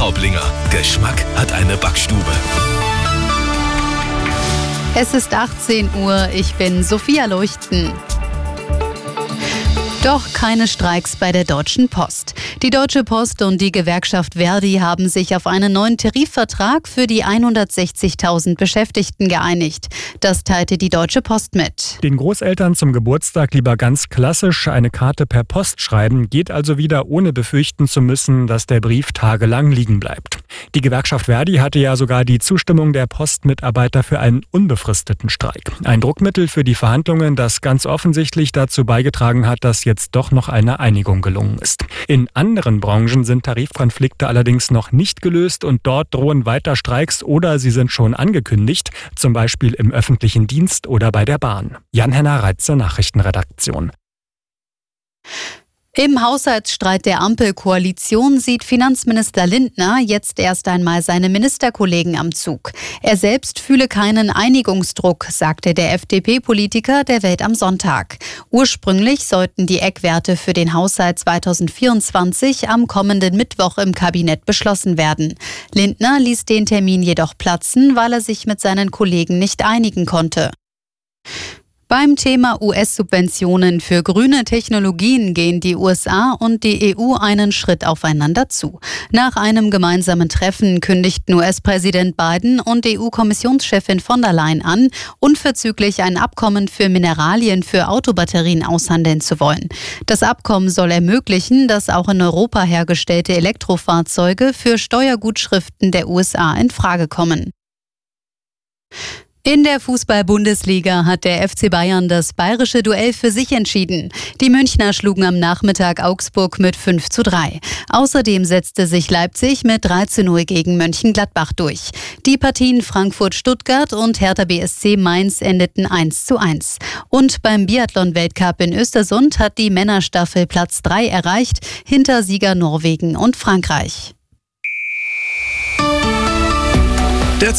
Traublinger. Geschmack hat eine Backstube. Es ist 18 Uhr, ich bin Sophia Leuchten. Doch keine Streiks bei der Deutschen Post. Die Deutsche Post und die Gewerkschaft Verdi haben sich auf einen neuen Tarifvertrag für die 160.000 Beschäftigten geeinigt. Das teilte die Deutsche Post mit. Den Großeltern zum Geburtstag lieber ganz klassisch eine Karte per Post schreiben, geht also wieder ohne befürchten zu müssen, dass der Brief tagelang liegen bleibt. Die Gewerkschaft Verdi hatte ja sogar die Zustimmung der Postmitarbeiter für einen unbefristeten Streik. Ein Druckmittel für die Verhandlungen, das ganz offensichtlich dazu beigetragen hat, dass jetzt doch noch eine Einigung gelungen ist. In anderen Branchen sind Tarifkonflikte allerdings noch nicht gelöst und dort drohen weiter Streiks oder sie sind schon angekündigt, zum Beispiel im öffentlichen Dienst oder bei der Bahn. Jan-Henner Reitze, Nachrichtenredaktion. Im Haushaltsstreit der Ampelkoalition sieht Finanzminister Lindner jetzt erst einmal seine Ministerkollegen am Zug. Er selbst fühle keinen Einigungsdruck, sagte der FDP-Politiker der Welt am Sonntag. Ursprünglich sollten die Eckwerte für den Haushalt 2024 am kommenden Mittwoch im Kabinett beschlossen werden. Lindner ließ den Termin jedoch platzen, weil er sich mit seinen Kollegen nicht einigen konnte. Beim Thema US-Subventionen für grüne Technologien gehen die USA und die EU einen Schritt aufeinander zu. Nach einem gemeinsamen Treffen kündigten US-Präsident Biden und EU-Kommissionschefin von der Leyen an, unverzüglich ein Abkommen für Mineralien für Autobatterien aushandeln zu wollen. Das Abkommen soll ermöglichen, dass auch in Europa hergestellte Elektrofahrzeuge für Steuergutschriften der USA in Frage kommen. In der Fußball-Bundesliga hat der FC Bayern das bayerische Duell für sich entschieden. Die Münchner schlugen am Nachmittag Augsburg mit 5 zu 3. Außerdem setzte sich Leipzig mit 3 zu 0 gegen Mönchengladbach durch. Die Partien Frankfurt-Stuttgart und Hertha BSC Mainz endeten 1 zu 1. Und beim Biathlon-Weltcup in Östersund hat die Männerstaffel Platz 3 erreicht, hinter Sieger Norwegen und Frankreich.